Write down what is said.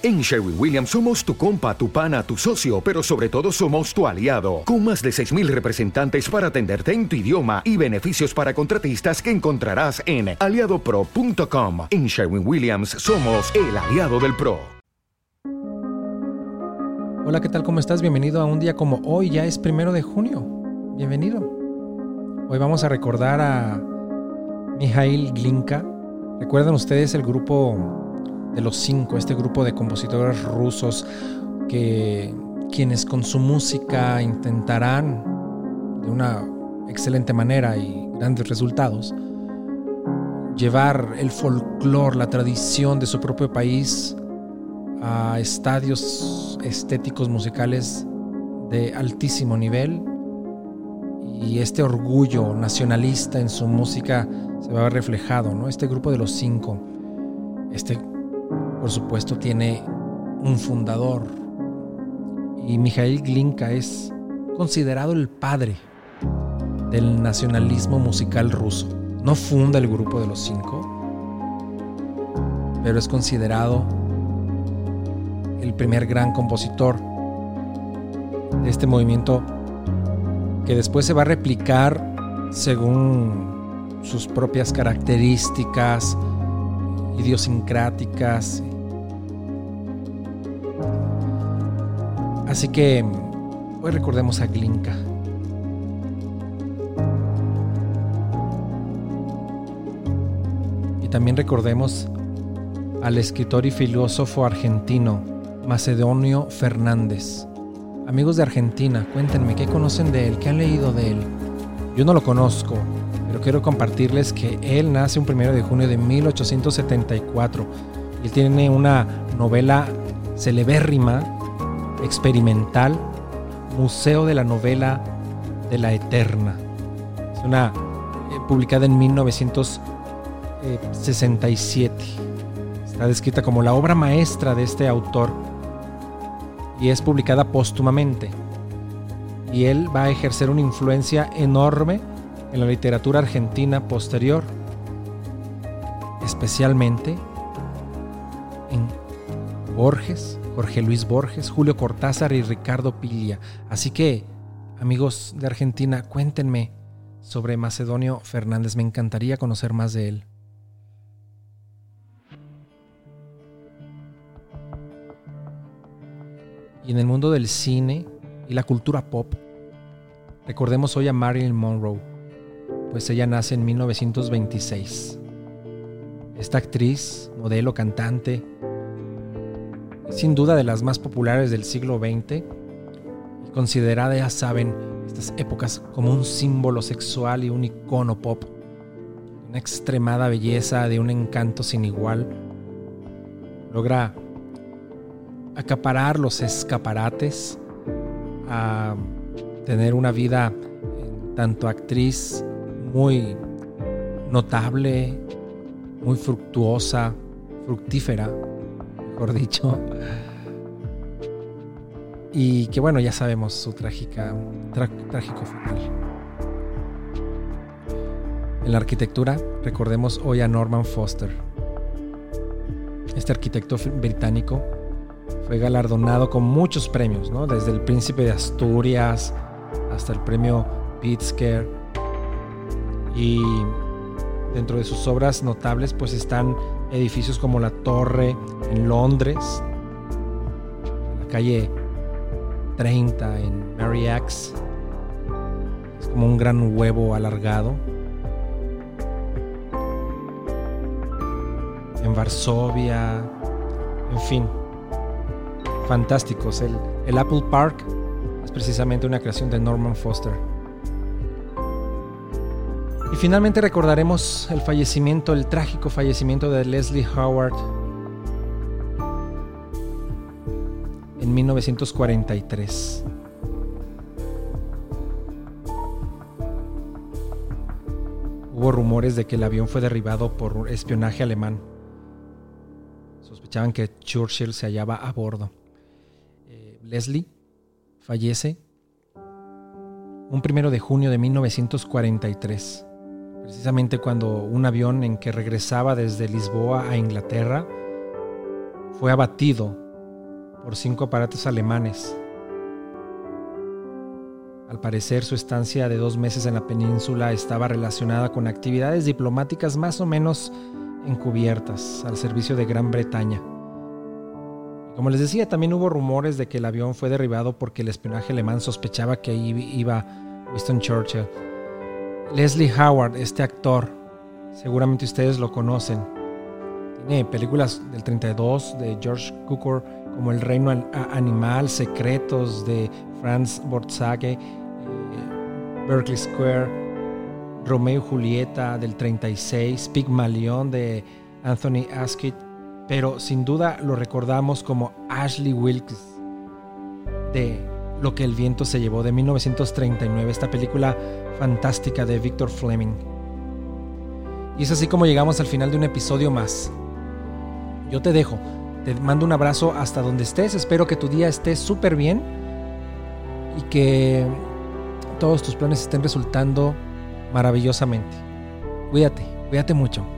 En Sherwin Williams somos tu compa, tu pana, tu socio, pero sobre todo somos tu aliado, con más de 6.000 representantes para atenderte en tu idioma y beneficios para contratistas que encontrarás en aliadopro.com. En Sherwin Williams somos el aliado del PRO. Hola, ¿qué tal? ¿Cómo estás? Bienvenido a un día como hoy, ya es primero de junio. Bienvenido. Hoy vamos a recordar a Mijail Glinka. ¿Recuerdan ustedes el grupo de los cinco, este grupo de compositores rusos que quienes con su música intentarán de una excelente manera y grandes resultados llevar el folclore, la tradición de su propio país a estadios estéticos musicales de altísimo nivel y este orgullo nacionalista en su música se va a ver reflejado, ¿no? Este grupo de los cinco, este por supuesto, tiene un fundador. Y Mikhail Glinka es considerado el padre del nacionalismo musical ruso. No funda el grupo de los cinco, pero es considerado el primer gran compositor de este movimiento que después se va a replicar según sus propias características idiosincráticas Así que hoy recordemos a Glinka. Y también recordemos al escritor y filósofo argentino Macedonio Fernández. Amigos de Argentina, cuéntenme qué conocen de él, qué han leído de él. Yo no lo conozco, pero quiero compartirles que él nace un primero de junio de 1874. Él tiene una novela celebérrima experimental Museo de la Novela de la Eterna. Es una eh, publicada en 1967. Está descrita como la obra maestra de este autor y es publicada póstumamente. Y él va a ejercer una influencia enorme en la literatura argentina posterior, especialmente en Borges, Jorge Luis Borges, Julio Cortázar y Ricardo Piglia. Así que, amigos de Argentina, cuéntenme sobre Macedonio Fernández. Me encantaría conocer más de él. Y en el mundo del cine y la cultura pop, recordemos hoy a Marilyn Monroe, pues ella nace en 1926. Esta actriz, modelo, cantante, sin duda de las más populares del siglo XX y considerada, ya saben, estas épocas como un símbolo sexual y un icono pop. Una extremada belleza, de un encanto sin igual. Logra acaparar los escaparates, a tener una vida tanto actriz muy notable, muy fructuosa, fructífera mejor dicho. Y que bueno, ya sabemos su trágica, trágico final. En la arquitectura, recordemos hoy a Norman Foster. Este arquitecto británico fue galardonado con muchos premios, ¿no? desde el Príncipe de Asturias hasta el premio Pritzker. Y dentro de sus obras notables pues están edificios como la Torre en Londres, la calle 30 en Mary X, es como un gran huevo alargado. En Varsovia, en fin, fantásticos. El, el Apple Park es precisamente una creación de Norman Foster. Y finalmente recordaremos el fallecimiento, el trágico fallecimiento de Leslie Howard en 1943. Hubo rumores de que el avión fue derribado por espionaje alemán. Sospechaban que Churchill se hallaba a bordo. Eh, Leslie fallece un primero de junio de 1943 precisamente cuando un avión en que regresaba desde Lisboa a Inglaterra fue abatido por cinco aparatos alemanes. Al parecer, su estancia de dos meses en la península estaba relacionada con actividades diplomáticas más o menos encubiertas al servicio de Gran Bretaña. como les decía, también hubo rumores de que el avión fue derribado porque el espionaje alemán sospechaba que ahí iba Winston Churchill. Leslie Howard, este actor, seguramente ustedes lo conocen. Tiene películas del 32 de George Cukor como El Reino Animal, Secretos de Franz Bortzage, eh, Berkeley Square, Romeo y Julieta del 36, Pygmalion de Anthony Asquith, pero sin duda lo recordamos como Ashley Wilkes de Lo que el viento se llevó de 1939, esta película fantástica de Victor Fleming. Y es así como llegamos al final de un episodio más. Yo te dejo, te mando un abrazo hasta donde estés, espero que tu día esté súper bien y que todos tus planes estén resultando maravillosamente. Cuídate, cuídate mucho.